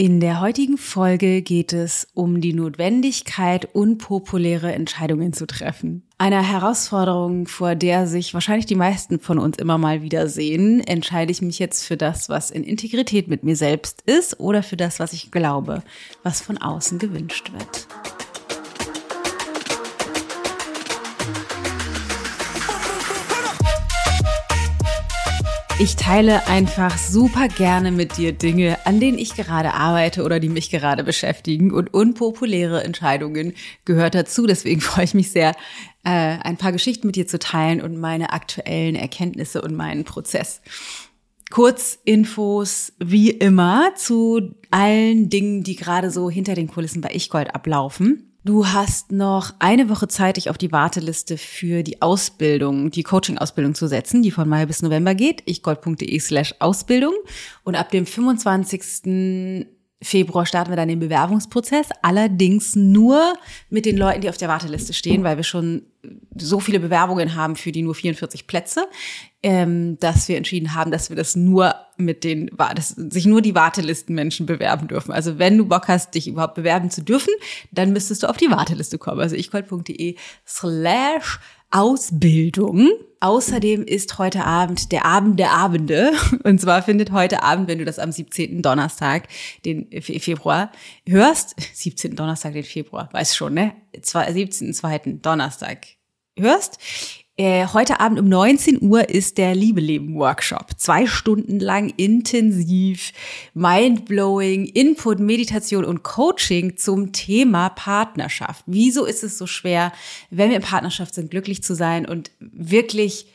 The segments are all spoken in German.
In der heutigen Folge geht es um die Notwendigkeit, unpopuläre Entscheidungen zu treffen. Eine Herausforderung, vor der sich wahrscheinlich die meisten von uns immer mal wieder sehen. Entscheide ich mich jetzt für das, was in Integrität mit mir selbst ist oder für das, was ich glaube, was von außen gewünscht wird. Ich teile einfach super gerne mit dir Dinge, an denen ich gerade arbeite oder die mich gerade beschäftigen. Und unpopuläre Entscheidungen gehört dazu. Deswegen freue ich mich sehr, äh, ein paar Geschichten mit dir zu teilen und meine aktuellen Erkenntnisse und meinen Prozess. Kurzinfos wie immer zu allen Dingen, die gerade so hinter den Kulissen bei Ichgold ablaufen. Du hast noch eine Woche Zeit, dich auf die Warteliste für die Ausbildung, die Coaching-Ausbildung zu setzen, die von Mai bis November geht. ichgold.de slash Ausbildung. Und ab dem 25. Februar starten wir dann den Bewerbungsprozess, allerdings nur mit den Leuten, die auf der Warteliste stehen, weil wir schon so viele Bewerbungen haben für die nur 44 Plätze, ähm, dass wir entschieden haben, dass wir das nur mit den, dass sich nur die Wartelistenmenschen bewerben dürfen. Also wenn du Bock hast, dich überhaupt bewerben zu dürfen, dann müsstest du auf die Warteliste kommen. Also ichgold.de slash Ausbildung. Außerdem ist heute Abend der Abend der Abende. Und zwar findet heute Abend, wenn du das am 17. Donnerstag, den Februar hörst, 17. Donnerstag, den Februar, weißt schon, ne? 17. 2. Donnerstag hörst, heute Abend um 19 Uhr ist der Liebe-Leben-Workshop. Zwei Stunden lang intensiv, mindblowing, Input, Meditation und Coaching zum Thema Partnerschaft. Wieso ist es so schwer, wenn wir in Partnerschaft sind, glücklich zu sein und wirklich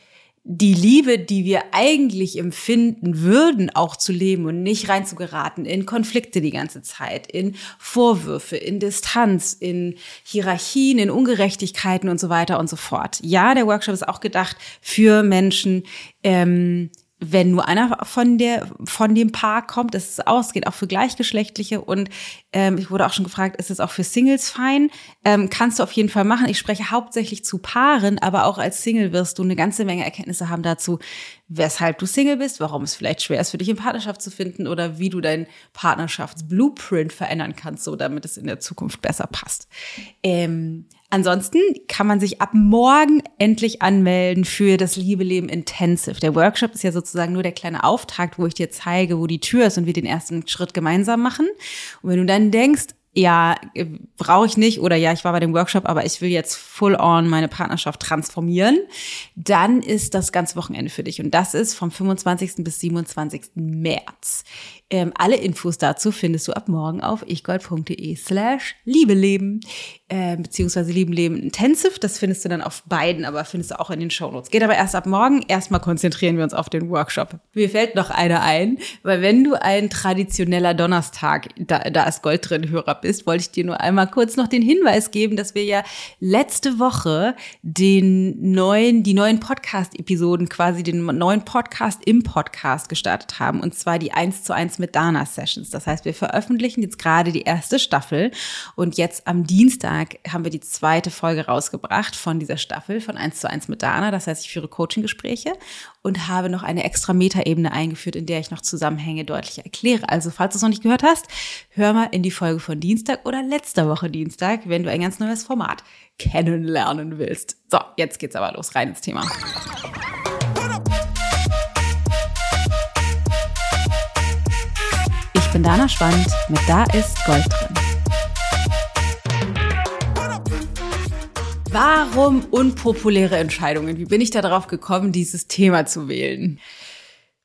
die Liebe, die wir eigentlich empfinden würden, auch zu leben und nicht rein zu geraten in Konflikte die ganze Zeit, in Vorwürfe, in Distanz, in Hierarchien, in Ungerechtigkeiten und so weiter und so fort. Ja, der Workshop ist auch gedacht für Menschen, ähm, wenn nur einer von der von dem Paar kommt, das ist ausgeht auch für gleichgeschlechtliche und ähm, ich wurde auch schon gefragt, ist es auch für Singles fein? Ähm, kannst du auf jeden Fall machen. Ich spreche hauptsächlich zu Paaren, aber auch als Single wirst du eine ganze Menge Erkenntnisse haben dazu, weshalb du Single bist, warum es vielleicht schwer ist für dich in Partnerschaft zu finden oder wie du deinen Partnerschaftsblueprint verändern kannst, so damit es in der Zukunft besser passt. Ähm, Ansonsten kann man sich ab morgen endlich anmelden für das Liebe Leben Intensive. Der Workshop ist ja sozusagen nur der kleine Auftakt, wo ich dir zeige, wo die Tür ist und wir den ersten Schritt gemeinsam machen. Und wenn du dann denkst, ja, brauche ich nicht oder ja, ich war bei dem Workshop, aber ich will jetzt full on meine Partnerschaft transformieren, dann ist das ganze Wochenende für dich und das ist vom 25. bis 27. März. Ähm, alle Infos dazu findest du ab morgen auf ichgold.de slash liebeleben äh, beziehungsweise Lieben Leben Intensive. Das findest du dann auf beiden, aber findest du auch in den Shownotes. Geht aber erst ab morgen. Erstmal konzentrieren wir uns auf den Workshop. Mir fällt noch eine ein, weil wenn du ein traditioneller Donnerstag, da, da ist Gold drin, Hörer bist, wollte ich dir nur einmal kurz noch den Hinweis geben, dass wir ja letzte Woche den neuen, die neuen Podcast-Episoden, quasi den neuen Podcast im Podcast gestartet haben. Und zwar die 1 zu 1 mit Dana Sessions. Das heißt, wir veröffentlichen jetzt gerade die erste Staffel und jetzt am Dienstag haben wir die zweite Folge rausgebracht von dieser Staffel von 1 zu 1 mit Dana. Das heißt, ich führe Coaching-Gespräche und habe noch eine extra Metaebene eingeführt, in der ich noch Zusammenhänge deutlich erkläre. Also, falls du es noch nicht gehört hast, hör mal in die Folge von Dienstag oder letzter Woche Dienstag, wenn du ein ganz neues Format kennenlernen willst. So, jetzt geht's aber los, rein ins Thema. bin Dana Schwand mit Da ist Gold drin. Warum unpopuläre Entscheidungen? Wie bin ich darauf gekommen, dieses Thema zu wählen?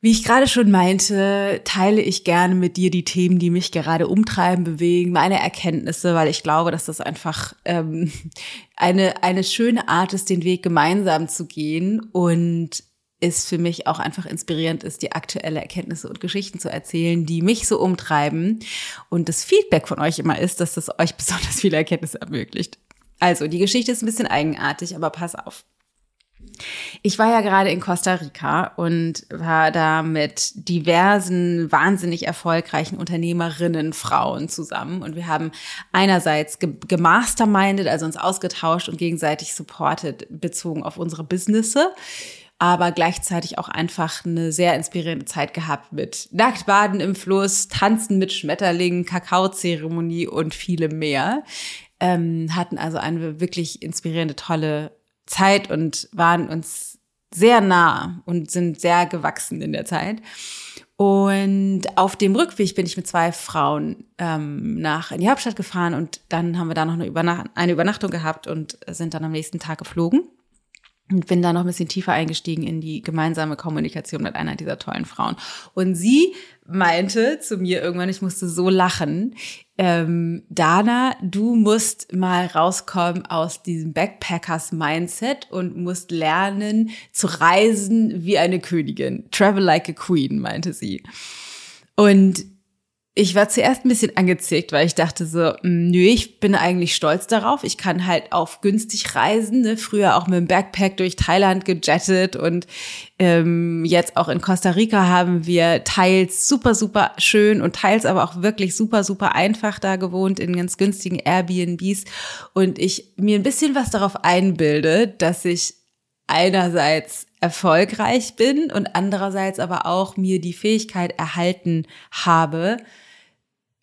Wie ich gerade schon meinte, teile ich gerne mit dir die Themen, die mich gerade umtreiben, bewegen, meine Erkenntnisse, weil ich glaube, dass das einfach ähm, eine, eine schöne Art ist, den Weg gemeinsam zu gehen und ist für mich auch einfach inspirierend ist, die aktuelle Erkenntnisse und Geschichten zu erzählen, die mich so umtreiben. Und das Feedback von euch immer ist, dass das euch besonders viele Erkenntnisse ermöglicht. Also, die Geschichte ist ein bisschen eigenartig, aber pass auf. Ich war ja gerade in Costa Rica und war da mit diversen wahnsinnig erfolgreichen Unternehmerinnen, Frauen zusammen. Und wir haben einerseits gemastermindet, also uns ausgetauscht und gegenseitig supported, bezogen auf unsere Businesse aber gleichzeitig auch einfach eine sehr inspirierende Zeit gehabt mit Nacktbaden im Fluss, Tanzen mit Schmetterlingen, Kakaozeremonie und vielem mehr. Ähm, hatten also eine wirklich inspirierende, tolle Zeit und waren uns sehr nah und sind sehr gewachsen in der Zeit. Und auf dem Rückweg bin ich mit zwei Frauen ähm, nach in die Hauptstadt gefahren und dann haben wir da noch eine, Übernacht eine Übernachtung gehabt und sind dann am nächsten Tag geflogen und bin da noch ein bisschen tiefer eingestiegen in die gemeinsame Kommunikation mit einer dieser tollen Frauen. Und sie meinte zu mir irgendwann, ich musste so lachen, ähm, Dana, du musst mal rauskommen aus diesem Backpackers-Mindset und musst lernen zu reisen wie eine Königin. Travel like a queen, meinte sie. Und ich war zuerst ein bisschen angezickt, weil ich dachte so, mm, nö, ich bin eigentlich stolz darauf. Ich kann halt auf günstig reisen. Ne? Früher auch mit dem Backpack durch Thailand gejettet und ähm, jetzt auch in Costa Rica haben wir teils super, super schön und teils aber auch wirklich super, super einfach da gewohnt in ganz günstigen Airbnbs. Und ich mir ein bisschen was darauf einbilde, dass ich einerseits erfolgreich bin und andererseits aber auch mir die Fähigkeit erhalten habe,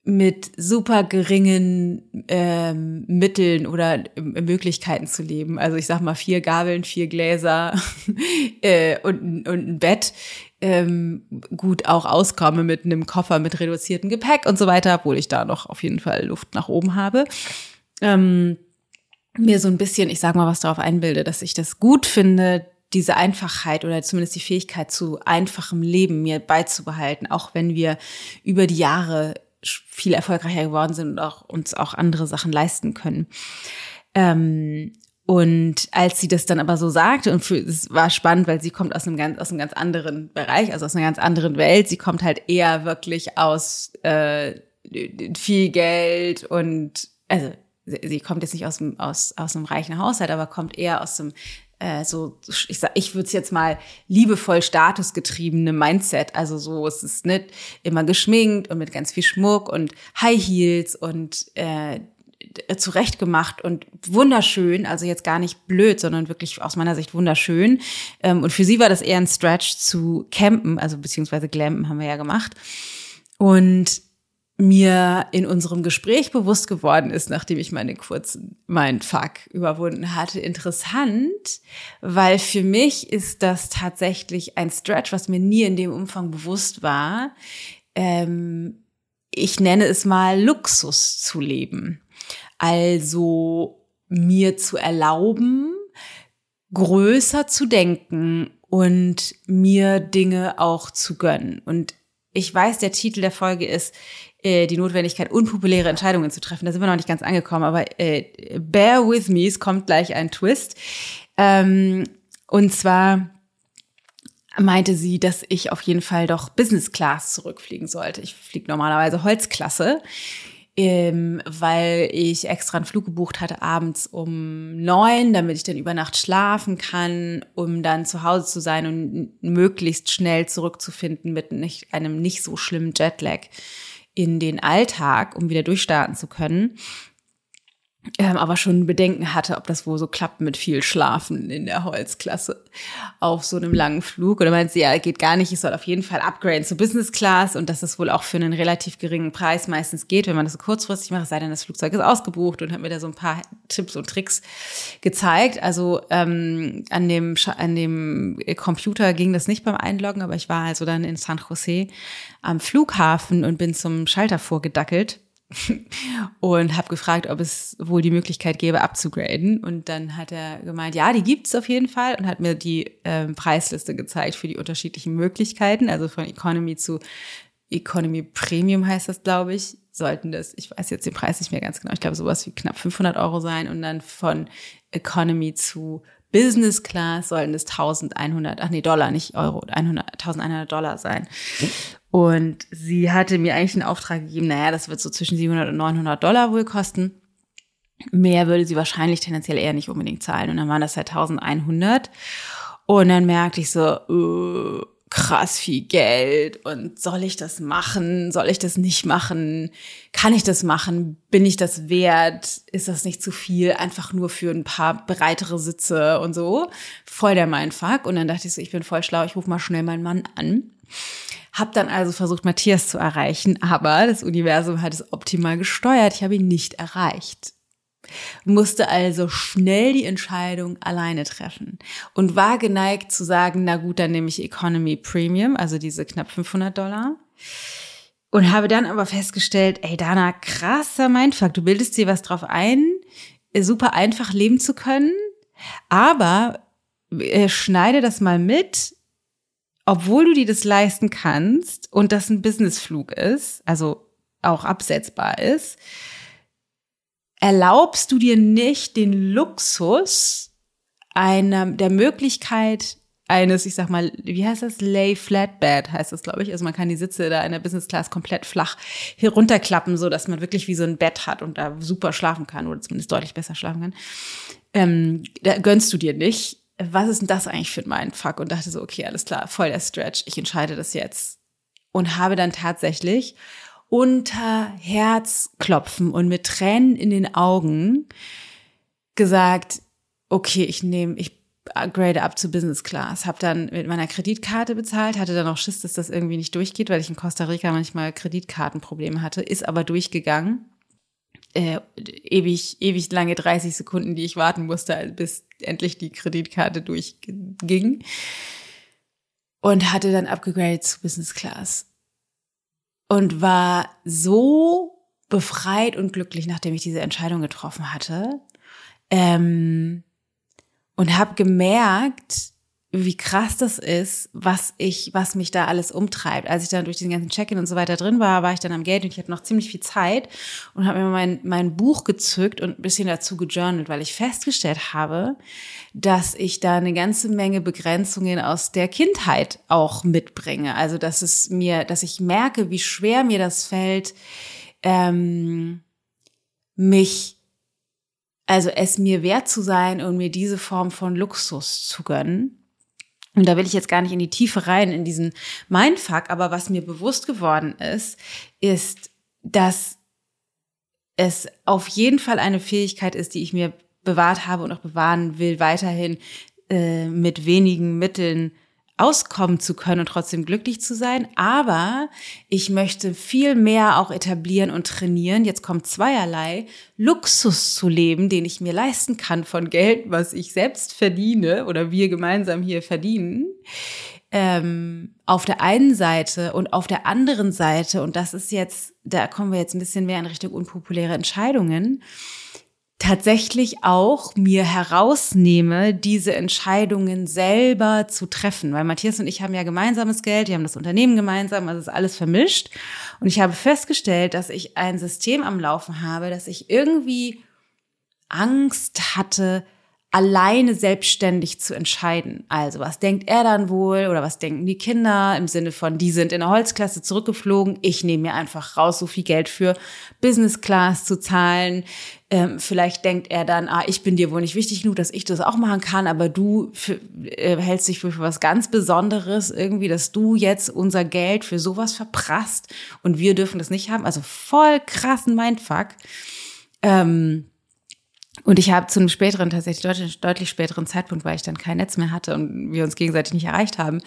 mit super geringen ähm, Mitteln oder äh, Möglichkeiten zu leben. Also ich sag mal vier Gabeln, vier Gläser äh, und, und ein Bett. Ähm, gut auch auskomme mit einem Koffer mit reduziertem Gepäck und so weiter, obwohl ich da noch auf jeden Fall Luft nach oben habe. Ähm, mir so ein bisschen, ich sag mal, was darauf einbilde, dass ich das gut finde, diese Einfachheit oder zumindest die Fähigkeit zu einfachem Leben mir beizubehalten, auch wenn wir über die Jahre viel erfolgreicher geworden sind und auch uns auch andere Sachen leisten können. Ähm, und als sie das dann aber so sagte, und es war spannend, weil sie kommt aus einem ganz, aus einem ganz anderen Bereich, also aus einer ganz anderen Welt. Sie kommt halt eher wirklich aus äh, viel Geld und also sie kommt jetzt nicht aus, dem, aus, aus einem reichen Haushalt, aber kommt eher aus dem äh, so, ich sag, ich würde es jetzt mal liebevoll statusgetriebene Mindset. Also so, es ist nicht immer geschminkt und mit ganz viel Schmuck und High Heels und äh, zurechtgemacht und wunderschön, also jetzt gar nicht blöd, sondern wirklich aus meiner Sicht wunderschön. Ähm, und für sie war das eher ein Stretch zu campen, also beziehungsweise glampen haben wir ja gemacht. Und mir in unserem Gespräch bewusst geworden ist, nachdem ich meine kurzen Mindfuck überwunden hatte, interessant, weil für mich ist das tatsächlich ein Stretch, was mir nie in dem Umfang bewusst war. Ähm, ich nenne es mal Luxus zu leben. Also mir zu erlauben, größer zu denken und mir Dinge auch zu gönnen. Und ich weiß, der Titel der Folge ist äh, die Notwendigkeit, unpopuläre Entscheidungen zu treffen. Da sind wir noch nicht ganz angekommen, aber äh, bear with me, es kommt gleich ein Twist. Ähm, und zwar meinte sie, dass ich auf jeden Fall doch Business Class zurückfliegen sollte. Ich fliege normalerweise Holzklasse, ähm, weil ich extra einen Flug gebucht hatte abends um neun, damit ich dann über Nacht schlafen kann, um dann zu Hause zu sein und möglichst schnell zurückzufinden mit nicht, einem nicht so schlimmen Jetlag in den Alltag, um wieder durchstarten zu können. Ähm, aber schon Bedenken hatte, ob das wohl so klappt mit viel Schlafen in der Holzklasse auf so einem langen Flug. Oder meint sie, ja, geht gar nicht, ich soll auf jeden Fall upgraden zu Business Class und dass es wohl auch für einen relativ geringen Preis meistens geht, wenn man das so kurzfristig macht, sei denn das Flugzeug ist ausgebucht und hat mir da so ein paar Tipps und Tricks gezeigt. Also ähm, an, dem, an dem Computer ging das nicht beim Einloggen, aber ich war also dann in San Jose am Flughafen und bin zum Schalter vorgedackelt und habe gefragt, ob es wohl die Möglichkeit gäbe, abzugraden. Und dann hat er gemeint, ja, die gibt's auf jeden Fall. Und hat mir die ähm, Preisliste gezeigt für die unterschiedlichen Möglichkeiten, also von Economy zu Economy Premium heißt das, glaube ich, sollten das, ich weiß jetzt den Preis nicht mehr ganz genau, ich glaube sowas wie knapp 500 Euro sein. Und dann von Economy zu Business Class sollten es 1100, ach nee, Dollar, nicht Euro, 100, 1100 Dollar sein. Und sie hatte mir eigentlich einen Auftrag gegeben, naja, das wird so zwischen 700 und 900 Dollar wohl kosten. Mehr würde sie wahrscheinlich tendenziell eher nicht unbedingt zahlen. Und dann waren das halt 1100. Und dann merkte ich so, uh, krass viel Geld und soll ich das machen? Soll ich das nicht machen? Kann ich das machen? Bin ich das wert? Ist das nicht zu viel? Einfach nur für ein paar breitere Sitze und so. Voll der Mindfuck. Und dann dachte ich so, ich bin voll schlau, ich rufe mal schnell meinen Mann an. Hab dann also versucht, Matthias zu erreichen, aber das Universum hat es optimal gesteuert. Ich habe ihn nicht erreicht musste also schnell die Entscheidung alleine treffen und war geneigt zu sagen, na gut, dann nehme ich Economy Premium, also diese knapp 500 Dollar. Und habe dann aber festgestellt, ey Dana, krasser Mindfuck, du bildest dir was drauf ein, super einfach leben zu können, aber äh, schneide das mal mit, obwohl du dir das leisten kannst und das ein Businessflug ist, also auch absetzbar ist, erlaubst du dir nicht den Luxus einer, der Möglichkeit eines, ich sag mal, wie heißt das? Lay Flat Bed heißt das, glaube ich. Also man kann die Sitze da in der Business Class komplett flach herunterklappen, so dass man wirklich wie so ein Bett hat und da super schlafen kann oder zumindest deutlich besser schlafen kann. Ähm, da gönnst du dir nicht. Was ist denn das eigentlich für mein Fuck? Und dachte so, okay, alles klar, voll der Stretch. Ich entscheide das jetzt. Und habe dann tatsächlich unter Herzklopfen und mit Tränen in den Augen gesagt, okay, ich nehme, ich grade up zu Business Class. Habe dann mit meiner Kreditkarte bezahlt, hatte dann auch Schiss, dass das irgendwie nicht durchgeht, weil ich in Costa Rica manchmal Kreditkartenprobleme hatte, ist aber durchgegangen. Äh, ewig, ewig lange 30 Sekunden, die ich warten musste, bis endlich die Kreditkarte durchging. Und hatte dann abgegradet zu Business Class und war so befreit und glücklich, nachdem ich diese Entscheidung getroffen hatte. Ähm, und habe gemerkt, wie krass das ist, was ich, was mich da alles umtreibt. Als ich dann durch diesen ganzen Check-in und so weiter drin war, war ich dann am Geld und ich hatte noch ziemlich viel Zeit und habe mir mein, mein Buch gezückt und ein bisschen dazu gejournalt, weil ich festgestellt habe, dass ich da eine ganze Menge Begrenzungen aus der Kindheit auch mitbringe. Also, dass es mir, dass ich merke, wie schwer mir das fällt, ähm, mich also es mir wert zu sein und mir diese Form von Luxus zu gönnen. Und da will ich jetzt gar nicht in die Tiefe rein, in diesen Mindfuck, aber was mir bewusst geworden ist, ist, dass es auf jeden Fall eine Fähigkeit ist, die ich mir bewahrt habe und auch bewahren will, weiterhin äh, mit wenigen Mitteln auskommen zu können und trotzdem glücklich zu sein. Aber ich möchte viel mehr auch etablieren und trainieren. Jetzt kommt zweierlei Luxus zu leben, den ich mir leisten kann von Geld, was ich selbst verdiene oder wir gemeinsam hier verdienen. Ähm, auf der einen Seite und auf der anderen Seite, und das ist jetzt, da kommen wir jetzt ein bisschen mehr in Richtung unpopuläre Entscheidungen, tatsächlich auch mir herausnehme, diese Entscheidungen selber zu treffen. Weil Matthias und ich haben ja gemeinsames Geld, wir haben das Unternehmen gemeinsam, also ist alles vermischt. Und ich habe festgestellt, dass ich ein System am Laufen habe, dass ich irgendwie Angst hatte, alleine selbstständig zu entscheiden. Also was denkt er dann wohl oder was denken die Kinder im Sinne von, die sind in der Holzklasse zurückgeflogen, ich nehme mir einfach raus, so viel Geld für Business Class zu zahlen. Ähm, vielleicht denkt er dann, ah, ich bin dir wohl nicht wichtig genug, dass ich das auch machen kann, aber du äh, hältst dich für, für was ganz Besonderes irgendwie, dass du jetzt unser Geld für sowas verprasst und wir dürfen das nicht haben. Also voll krassen Mindfuck. Ähm, und ich habe zu einem späteren, tatsächlich deutlich, deutlich späteren Zeitpunkt, weil ich dann kein Netz mehr hatte und wir uns gegenseitig nicht erreicht haben,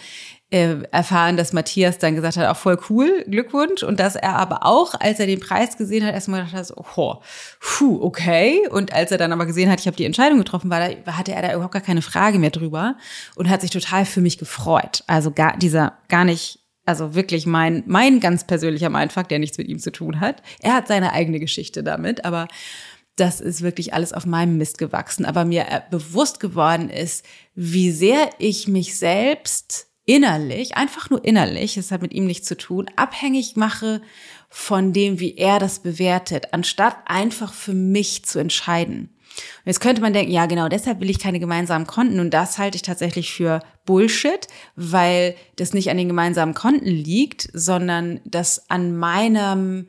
äh, erfahren, dass Matthias dann gesagt hat, auch voll cool, Glückwunsch. Und dass er aber auch, als er den Preis gesehen hat, erstmal gedacht hat, so, oh, puh, okay. Und als er dann aber gesehen hat, ich habe die Entscheidung getroffen, war da, hatte er da überhaupt gar keine Frage mehr drüber und hat sich total für mich gefreut. Also gar, dieser gar nicht also wirklich mein, mein ganz persönlicher Mindfuck, der nichts mit ihm zu tun hat. Er hat seine eigene Geschichte damit, aber das ist wirklich alles auf meinem Mist gewachsen. Aber mir äh, bewusst geworden ist, wie sehr ich mich selbst innerlich, einfach nur innerlich, es hat mit ihm nichts zu tun, abhängig mache von dem, wie er das bewertet, anstatt einfach für mich zu entscheiden. Und jetzt könnte man denken, ja genau, deshalb will ich keine gemeinsamen Konten und das halte ich tatsächlich für Bullshit, weil das nicht an den gemeinsamen Konten liegt, sondern das an meinem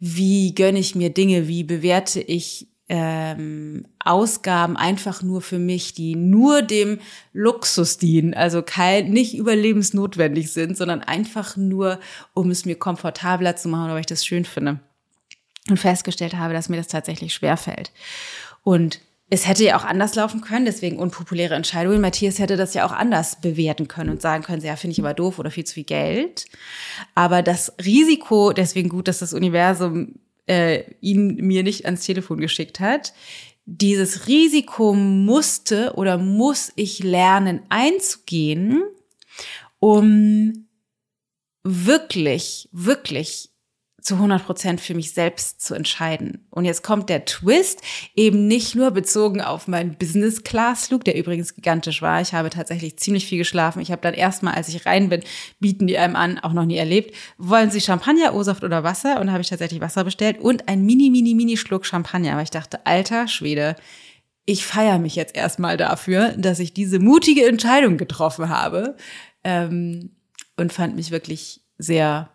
wie gönne ich mir Dinge, wie bewerte ich ähm, Ausgaben einfach nur für mich, die nur dem Luxus dienen, also kein, nicht überlebensnotwendig sind, sondern einfach nur, um es mir komfortabler zu machen, weil ich das schön finde. Und festgestellt habe, dass mir das tatsächlich schwerfällt. Und es hätte ja auch anders laufen können, deswegen unpopuläre Entscheidungen. Matthias hätte das ja auch anders bewerten können und sagen können, ja, finde ich aber doof oder viel zu viel Geld. Aber das Risiko, deswegen gut, dass das Universum äh, ihn mir nicht ans Telefon geschickt hat. Dieses Risiko musste oder muss ich lernen einzugehen, um wirklich, wirklich zu 100 Prozent für mich selbst zu entscheiden. Und jetzt kommt der Twist, eben nicht nur bezogen auf meinen Business-Class-Flug, der übrigens gigantisch war. Ich habe tatsächlich ziemlich viel geschlafen. Ich habe dann erstmal, als ich rein bin, bieten die einem an, auch noch nie erlebt. Wollen Sie Champagner, O-Saft oder Wasser? Und da habe ich tatsächlich Wasser bestellt und ein mini, mini, mini Schluck Champagner. Aber ich dachte, alter Schwede, ich feiere mich jetzt erstmal dafür, dass ich diese mutige Entscheidung getroffen habe. Ähm, und fand mich wirklich sehr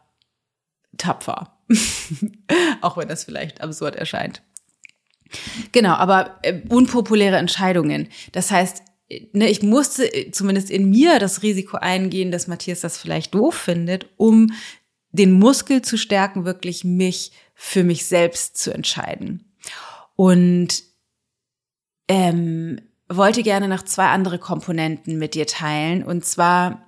tapfer. Auch wenn das vielleicht absurd erscheint. Genau, aber äh, unpopuläre Entscheidungen. Das heißt, ne, ich musste äh, zumindest in mir das Risiko eingehen, dass Matthias das vielleicht doof findet, um den Muskel zu stärken, wirklich mich für mich selbst zu entscheiden. Und ähm, wollte gerne noch zwei andere Komponenten mit dir teilen. Und zwar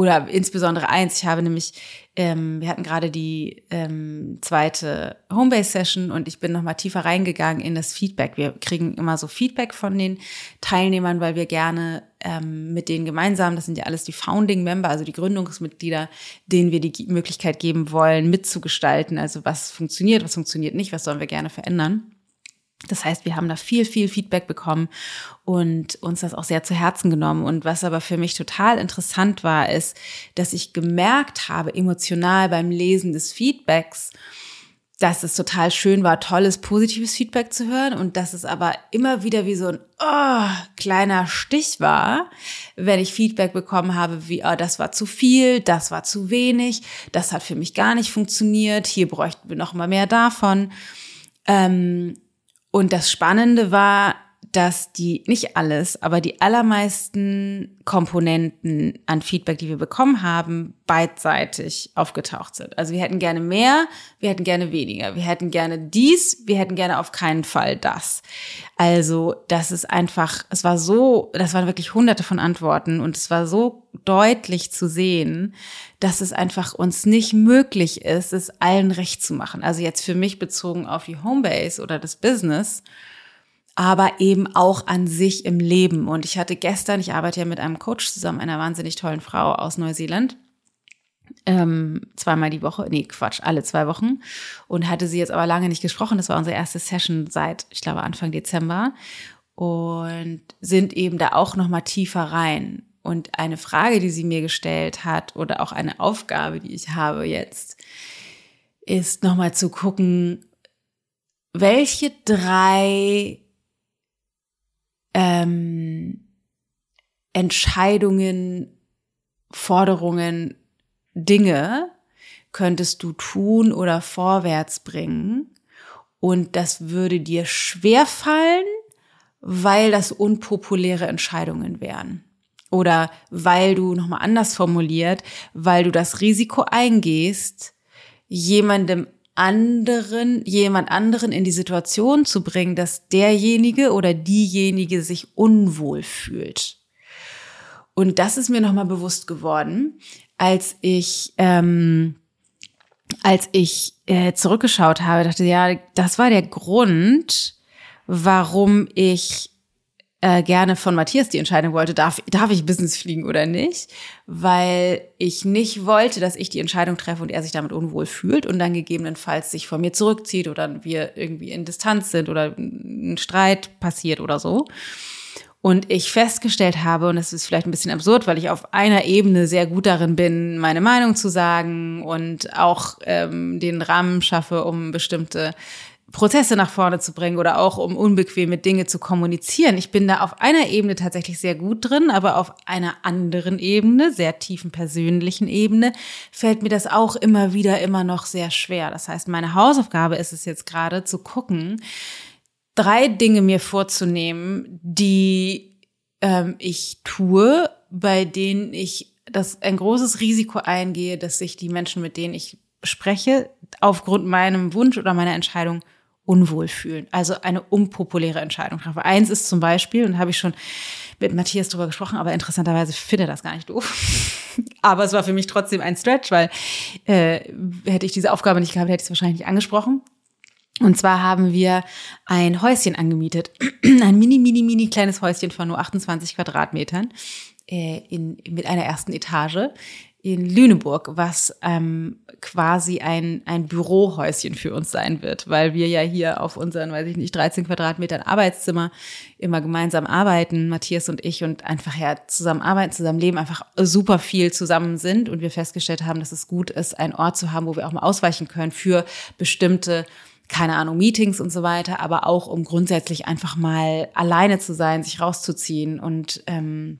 oder insbesondere eins, ich habe nämlich, ähm, wir hatten gerade die ähm, zweite Homebase-Session und ich bin nochmal tiefer reingegangen in das Feedback. Wir kriegen immer so Feedback von den Teilnehmern, weil wir gerne ähm, mit denen gemeinsam, das sind ja alles die Founding-Member, also die Gründungsmitglieder, denen wir die Möglichkeit geben wollen, mitzugestalten. Also was funktioniert, was funktioniert nicht, was sollen wir gerne verändern. Das heißt, wir haben da viel, viel Feedback bekommen und uns das auch sehr zu Herzen genommen. Und was aber für mich total interessant war, ist, dass ich gemerkt habe, emotional beim Lesen des Feedbacks, dass es total schön war, tolles, positives Feedback zu hören und dass es aber immer wieder wie so ein oh, kleiner Stich war, wenn ich Feedback bekommen habe, wie, oh, das war zu viel, das war zu wenig, das hat für mich gar nicht funktioniert, hier bräuchten wir noch mal mehr davon. Ähm, und das Spannende war, dass die, nicht alles, aber die allermeisten Komponenten an Feedback, die wir bekommen haben, beidseitig aufgetaucht sind. Also wir hätten gerne mehr, wir hätten gerne weniger, wir hätten gerne dies, wir hätten gerne auf keinen Fall das. Also das ist einfach, es war so, das waren wirklich hunderte von Antworten und es war so deutlich zu sehen, dass es einfach uns nicht möglich ist, es allen recht zu machen. Also jetzt für mich bezogen auf die Homebase oder das Business, aber eben auch an sich im Leben. Und ich hatte gestern, ich arbeite ja mit einem Coach zusammen, einer wahnsinnig tollen Frau aus Neuseeland, ähm, zweimal die Woche, nee, Quatsch, alle zwei Wochen. Und hatte sie jetzt aber lange nicht gesprochen. Das war unsere erste Session seit, ich glaube, Anfang Dezember. Und sind eben da auch nochmal tiefer rein. Und eine Frage, die sie mir gestellt hat oder auch eine Aufgabe, die ich habe jetzt, ist nochmal zu gucken, welche drei ähm, Entscheidungen, Forderungen, Dinge könntest du tun oder vorwärts bringen und das würde dir schwer fallen, weil das unpopuläre Entscheidungen wären. Oder weil du nochmal anders formuliert, weil du das Risiko eingehst, jemandem anderen, jemand anderen in die Situation zu bringen, dass derjenige oder diejenige sich unwohl fühlt. Und das ist mir nochmal bewusst geworden, als ich, ähm, als ich äh, zurückgeschaut habe, dachte, ja, das war der Grund, warum ich äh, gerne von Matthias die Entscheidung wollte, darf, darf ich Business fliegen oder nicht, weil ich nicht wollte, dass ich die Entscheidung treffe und er sich damit unwohl fühlt und dann gegebenenfalls sich von mir zurückzieht oder wir irgendwie in Distanz sind oder ein Streit passiert oder so. Und ich festgestellt habe, und es ist vielleicht ein bisschen absurd, weil ich auf einer Ebene sehr gut darin bin, meine Meinung zu sagen und auch ähm, den Rahmen schaffe, um bestimmte Prozesse nach vorne zu bringen oder auch um unbequeme Dinge zu kommunizieren. Ich bin da auf einer Ebene tatsächlich sehr gut drin, aber auf einer anderen Ebene, sehr tiefen persönlichen Ebene, fällt mir das auch immer wieder immer noch sehr schwer. Das heißt, meine Hausaufgabe ist es jetzt gerade zu gucken, drei Dinge mir vorzunehmen, die ähm, ich tue, bei denen ich das ein großes Risiko eingehe, dass sich die Menschen, mit denen ich spreche, aufgrund meinem Wunsch oder meiner Entscheidung unwohl fühlen. Also eine unpopuläre Entscheidung treffe. Eins ist zum Beispiel, und habe ich schon mit Matthias drüber gesprochen, aber interessanterweise finde das gar nicht doof. aber es war für mich trotzdem ein Stretch, weil äh, hätte ich diese Aufgabe nicht gehabt, hätte ich es wahrscheinlich nicht angesprochen. Und zwar haben wir ein Häuschen angemietet. ein mini, mini, mini kleines Häuschen von nur 28 Quadratmetern äh, in, mit einer ersten Etage in Lüneburg, was ähm, quasi ein, ein Bürohäuschen für uns sein wird, weil wir ja hier auf unseren, weiß ich nicht, 13 Quadratmetern Arbeitszimmer immer gemeinsam arbeiten, Matthias und ich, und einfach ja zusammen arbeiten, zusammen leben, einfach super viel zusammen sind und wir festgestellt haben, dass es gut ist, einen Ort zu haben, wo wir auch mal ausweichen können für bestimmte keine Ahnung, Meetings und so weiter, aber auch um grundsätzlich einfach mal alleine zu sein, sich rauszuziehen und ähm,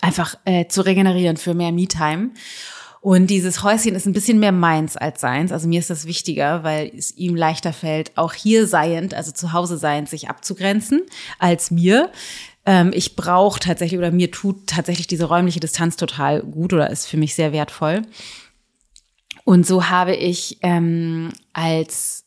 einfach äh, zu regenerieren für mehr Me-Time. Und dieses Häuschen ist ein bisschen mehr meins als seins. Also mir ist das wichtiger, weil es ihm leichter fällt, auch hier seiend, also zu Hause seiend, sich abzugrenzen, als mir. Ähm, ich brauche tatsächlich oder mir tut tatsächlich diese räumliche Distanz total gut oder ist für mich sehr wertvoll. Und so habe ich ähm, als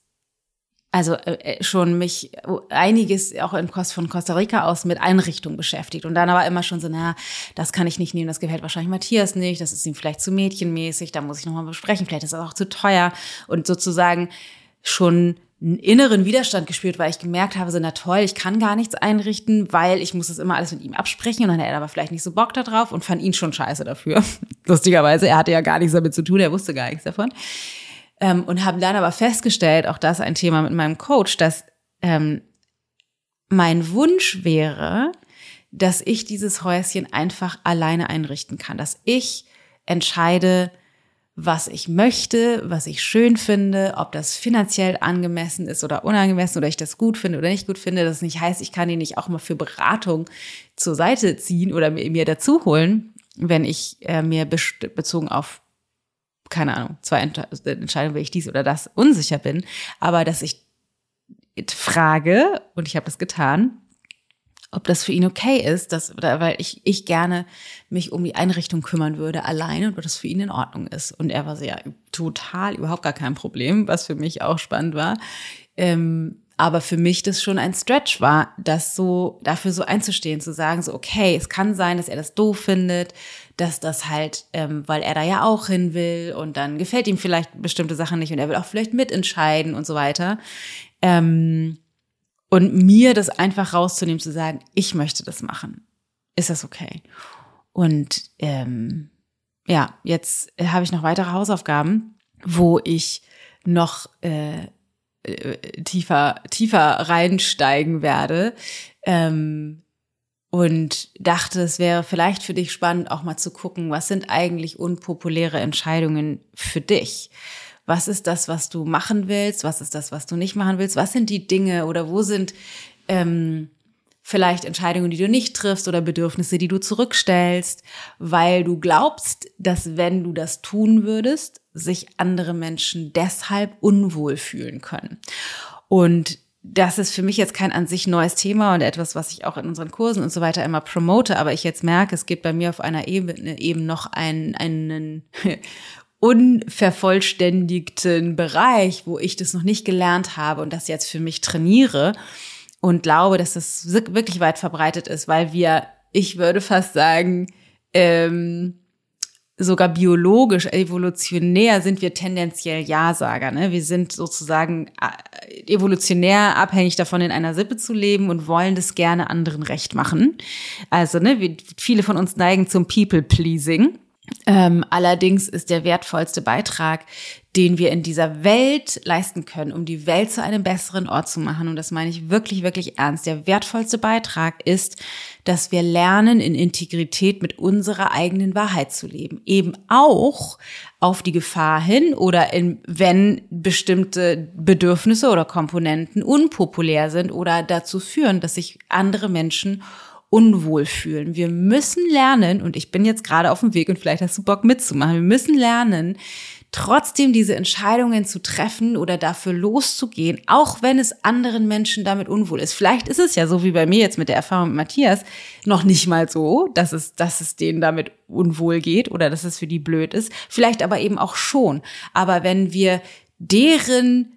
also äh, schon mich einiges auch in Kost von Costa Rica aus mit Einrichtung beschäftigt und dann aber immer schon so, na, das kann ich nicht nehmen, das gefällt wahrscheinlich Matthias nicht, das ist ihm vielleicht zu mädchenmäßig, da muss ich nochmal besprechen, vielleicht ist das auch zu teuer und sozusagen schon einen inneren Widerstand gespürt, weil ich gemerkt habe, so na toll, ich kann gar nichts einrichten, weil ich muss das immer alles mit ihm absprechen und dann hat er aber vielleicht nicht so Bock da drauf und fand ihn schon scheiße dafür. Lustigerweise, er hatte ja gar nichts damit zu tun, er wusste gar nichts davon. Ähm, und haben dann aber festgestellt, auch das ein Thema mit meinem Coach, dass ähm, mein Wunsch wäre, dass ich dieses Häuschen einfach alleine einrichten kann, dass ich entscheide, was ich möchte, was ich schön finde, ob das finanziell angemessen ist oder unangemessen oder ich das gut finde oder nicht gut finde. Das nicht heißt, ich kann ihn nicht auch mal für Beratung zur Seite ziehen oder mir, mir dazu holen, wenn ich äh, mir bezogen auf keine Ahnung, zwei Entscheidungen, will ich dies oder das unsicher bin, aber dass ich frage, und ich habe das getan, ob das für ihn okay ist, dass, weil ich, ich gerne mich um die Einrichtung kümmern würde, alleine, und ob das für ihn in Ordnung ist. Und er war ja, total, überhaupt gar kein Problem, was für mich auch spannend war. Ähm, aber für mich das schon ein Stretch war, das so, dafür so einzustehen, zu sagen, so, okay, es kann sein, dass er das doof findet, dass das halt, ähm, weil er da ja auch hin will und dann gefällt ihm vielleicht bestimmte Sachen nicht und er will auch vielleicht mitentscheiden und so weiter. Ähm, und mir das einfach rauszunehmen, zu sagen, ich möchte das machen. Ist das okay? Und ähm, ja, jetzt habe ich noch weitere Hausaufgaben, wo ich noch äh, äh, tiefer, tiefer reinsteigen werde. Ähm, und dachte, es wäre vielleicht für dich spannend, auch mal zu gucken, was sind eigentlich unpopuläre Entscheidungen für dich? Was ist das, was du machen willst? Was ist das, was du nicht machen willst? Was sind die Dinge oder wo sind ähm, vielleicht Entscheidungen, die du nicht triffst oder Bedürfnisse, die du zurückstellst, weil du glaubst, dass wenn du das tun würdest, sich andere Menschen deshalb unwohl fühlen können. Und das ist für mich jetzt kein an sich neues Thema und etwas, was ich auch in unseren Kursen und so weiter immer promote, aber ich jetzt merke, es gibt bei mir auf einer Ebene eben noch einen, einen unvervollständigten Bereich, wo ich das noch nicht gelernt habe und das jetzt für mich trainiere und glaube, dass das wirklich weit verbreitet ist, weil wir, ich würde fast sagen, ähm, sogar biologisch, evolutionär sind wir tendenziell Ja-Sager. Ne? Wir sind sozusagen äh, evolutionär abhängig davon, in einer Sippe zu leben und wollen das gerne anderen recht machen. Also ne, viele von uns neigen zum People-Pleasing. Ähm, allerdings ist der wertvollste Beitrag, den wir in dieser Welt leisten können, um die Welt zu einem besseren Ort zu machen. Und das meine ich wirklich, wirklich ernst. Der wertvollste Beitrag ist, dass wir lernen, in Integrität mit unserer eigenen Wahrheit zu leben. Eben auch auf die Gefahr hin oder in, wenn bestimmte Bedürfnisse oder Komponenten unpopulär sind oder dazu führen, dass sich andere Menschen unwohl fühlen. Wir müssen lernen, und ich bin jetzt gerade auf dem Weg und vielleicht hast du Bock mitzumachen, wir müssen lernen, trotzdem diese Entscheidungen zu treffen oder dafür loszugehen, auch wenn es anderen Menschen damit unwohl ist. Vielleicht ist es ja so wie bei mir jetzt mit der Erfahrung mit Matthias noch nicht mal so, dass es, dass es denen damit unwohl geht oder dass es für die blöd ist. Vielleicht aber eben auch schon. Aber wenn wir deren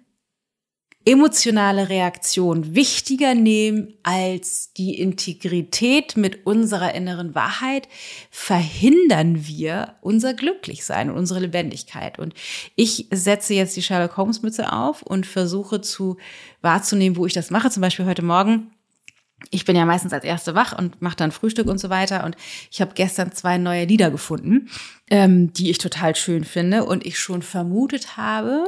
emotionale Reaktion wichtiger nehmen als die Integrität mit unserer inneren Wahrheit, verhindern wir unser Glücklichsein und unsere Lebendigkeit. Und ich setze jetzt die Sherlock Holmes Mütze auf und versuche zu wahrzunehmen, wo ich das mache. Zum Beispiel heute Morgen ich bin ja meistens als Erste wach und mache dann Frühstück und so weiter. Und ich habe gestern zwei neue Lieder gefunden, ähm, die ich total schön finde. Und ich schon vermutet habe,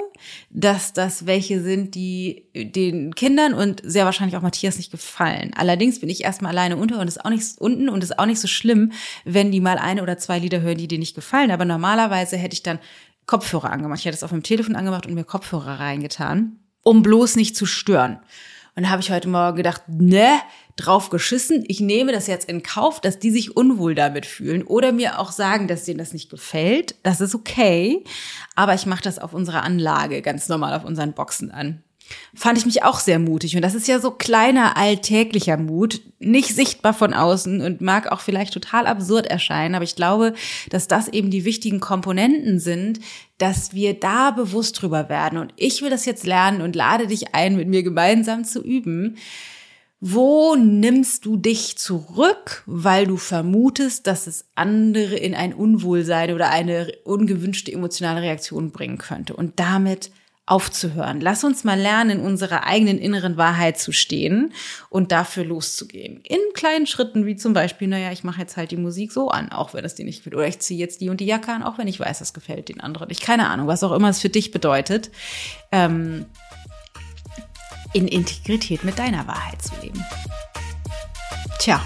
dass das welche sind, die den Kindern und sehr wahrscheinlich auch Matthias nicht gefallen. Allerdings bin ich erstmal alleine unter und ist auch nicht unten und ist auch nicht so schlimm, wenn die mal eine oder zwei Lieder hören, die dir nicht gefallen. Aber normalerweise hätte ich dann Kopfhörer angemacht. Ich hätte es auf dem Telefon angemacht und mir Kopfhörer reingetan, um bloß nicht zu stören. Und da habe ich heute Morgen gedacht, ne, drauf geschissen. Ich nehme das jetzt in Kauf, dass die sich unwohl damit fühlen oder mir auch sagen, dass denen das nicht gefällt. Das ist okay. Aber ich mache das auf unserer Anlage ganz normal auf unseren Boxen an. Fand ich mich auch sehr mutig. Und das ist ja so kleiner alltäglicher Mut, nicht sichtbar von außen und mag auch vielleicht total absurd erscheinen. Aber ich glaube, dass das eben die wichtigen Komponenten sind, dass wir da bewusst drüber werden. Und ich will das jetzt lernen und lade dich ein, mit mir gemeinsam zu üben wo nimmst du dich zurück, weil du vermutest, dass es andere in ein Unwohlsein oder eine ungewünschte emotionale Reaktion bringen könnte und damit aufzuhören. Lass uns mal lernen, in unserer eigenen inneren Wahrheit zu stehen und dafür loszugehen. In kleinen Schritten, wie zum Beispiel, naja, ich mache jetzt halt die Musik so an, auch wenn es dir nicht gefällt. Oder ich ziehe jetzt die und die Jacke an, auch wenn ich weiß, das gefällt den anderen nicht. Keine Ahnung, was auch immer es für dich bedeutet. Ähm, in Integrität mit deiner Wahrheit zu leben. Tja,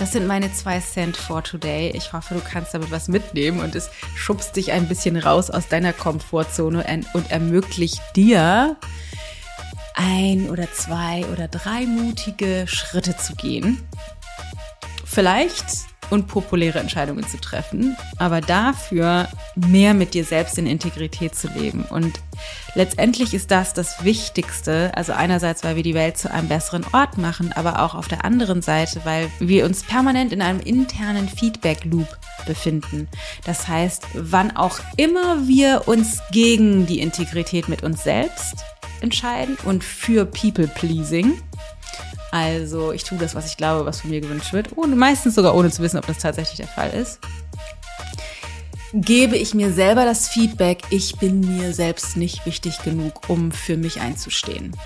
das sind meine zwei Cent for today. Ich hoffe, du kannst damit was mitnehmen und es schubst dich ein bisschen raus aus deiner Komfortzone und ermöglicht dir, ein oder zwei oder drei mutige Schritte zu gehen. Vielleicht unpopuläre Entscheidungen zu treffen, aber dafür mehr mit dir selbst in Integrität zu leben. Und letztendlich ist das das Wichtigste. Also einerseits, weil wir die Welt zu einem besseren Ort machen, aber auch auf der anderen Seite, weil wir uns permanent in einem internen Feedback-Loop befinden. Das heißt, wann auch immer wir uns gegen die Integrität mit uns selbst entscheiden und für People-Pleasing, also ich tue das, was ich glaube, was von mir gewünscht wird, ohne, meistens sogar ohne zu wissen, ob das tatsächlich der Fall ist. Gebe ich mir selber das Feedback, ich bin mir selbst nicht wichtig genug, um für mich einzustehen.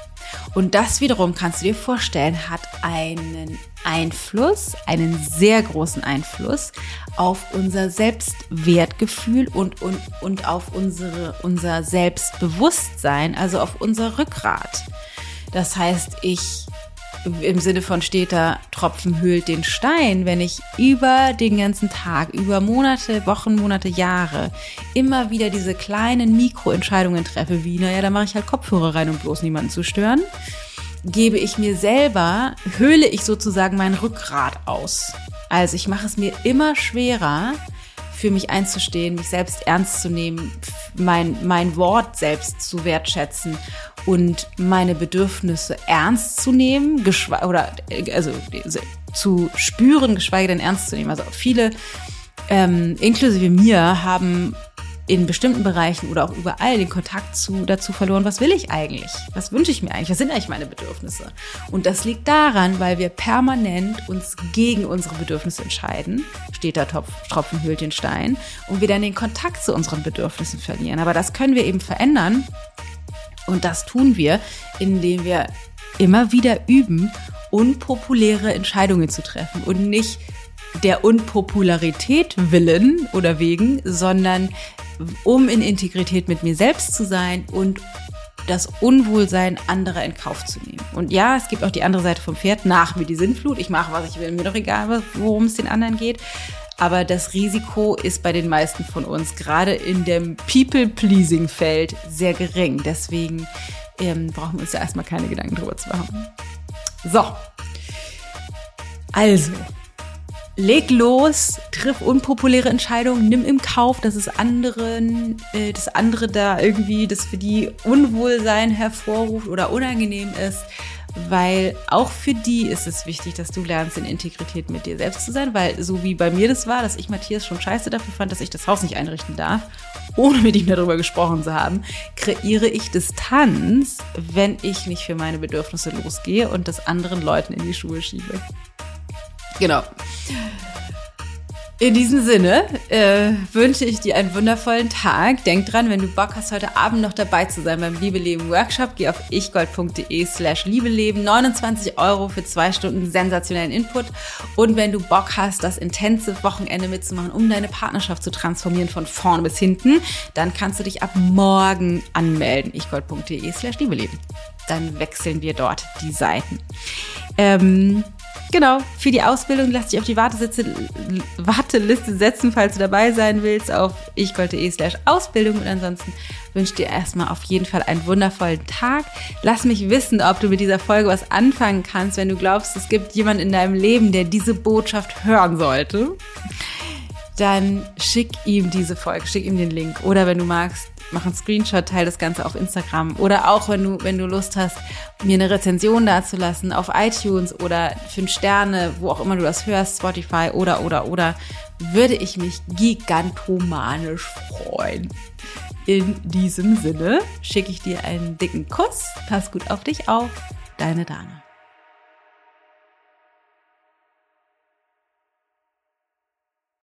Und das wiederum kannst du dir vorstellen, hat einen Einfluss, einen sehr großen Einfluss auf unser Selbstwertgefühl und, und, und auf unsere, unser Selbstbewusstsein, also auf unser Rückgrat. Das heißt, ich im Sinne von steht da, Tropfen hüllt den Stein, wenn ich über den ganzen Tag, über Monate, Wochen, Monate, Jahre immer wieder diese kleinen Mikroentscheidungen treffe, wie, naja, da mache ich halt Kopfhörer rein, um bloß niemanden zu stören, gebe ich mir selber, höhle ich sozusagen mein Rückgrat aus. Also ich mache es mir immer schwerer, für mich einzustehen, mich selbst ernst zu nehmen, mein, mein Wort selbst zu wertschätzen und meine Bedürfnisse ernst zu nehmen, oder also zu spüren, geschweige denn ernst zu nehmen. Also viele, ähm, inklusive mir, haben in bestimmten Bereichen oder auch überall den Kontakt zu, dazu verloren, was will ich eigentlich? Was wünsche ich mir eigentlich? Was sind eigentlich meine Bedürfnisse? Und das liegt daran, weil wir permanent uns gegen unsere Bedürfnisse entscheiden. Steht da Topf, Tropfen hüllt den Stein. Und wir dann den Kontakt zu unseren Bedürfnissen verlieren. Aber das können wir eben verändern. Und das tun wir, indem wir immer wieder üben, unpopuläre Entscheidungen zu treffen und nicht der Unpopularität willen oder wegen, sondern um in Integrität mit mir selbst zu sein und das Unwohlsein anderer in Kauf zu nehmen. Und ja, es gibt auch die andere Seite vom Pferd, nach mir die Sinnflut, ich mache, was ich will, mir doch egal, worum es den anderen geht. Aber das Risiko ist bei den meisten von uns, gerade in dem People-Pleasing-Feld, sehr gering. Deswegen ähm, brauchen wir uns da erstmal keine Gedanken drüber zu machen. So. Also, leg los, triff unpopuläre Entscheidungen, nimm im Kauf, dass es anderen, äh, das andere da irgendwie, das für die Unwohlsein hervorruft oder unangenehm ist weil auch für die ist es wichtig, dass du lernst, in Integrität mit dir selbst zu sein, weil so wie bei mir das war, dass ich Matthias schon scheiße dafür fand, dass ich das Haus nicht einrichten darf, ohne mit ihm darüber gesprochen zu haben, kreiere ich Distanz, wenn ich nicht für meine Bedürfnisse losgehe und das anderen Leuten in die Schuhe schiebe. Genau. In diesem Sinne äh, wünsche ich dir einen wundervollen Tag. Denk dran, wenn du Bock hast, heute Abend noch dabei zu sein beim Liebeleben Workshop, geh auf ichgold.de slash Liebeleben. 29 Euro für zwei Stunden sensationellen Input. Und wenn du Bock hast, das intensive Wochenende mitzumachen, um deine Partnerschaft zu transformieren von vorne bis hinten, dann kannst du dich ab morgen anmelden. ichgold.de slash Liebeleben. Dann wechseln wir dort die Seiten. Ähm, Genau, für die Ausbildung lass dich auf die Warteliste, Warteliste setzen, falls du dabei sein willst, auf ichgold.de slash Ausbildung. Und ansonsten wünsche dir erstmal auf jeden Fall einen wundervollen Tag. Lass mich wissen, ob du mit dieser Folge was anfangen kannst, wenn du glaubst, es gibt jemanden in deinem Leben, der diese Botschaft hören sollte. Dann schick ihm diese Folge, schick ihm den Link. Oder wenn du magst, mach einen Screenshot, teile das Ganze auf Instagram oder auch wenn du, wenn du Lust hast, mir eine Rezension dazulassen auf iTunes oder fünf Sterne, wo auch immer du das hörst, Spotify oder, oder, oder, würde ich mich gigantomanisch freuen. In diesem Sinne schicke ich dir einen dicken Kuss. Pass gut auf dich auf. Deine Dana.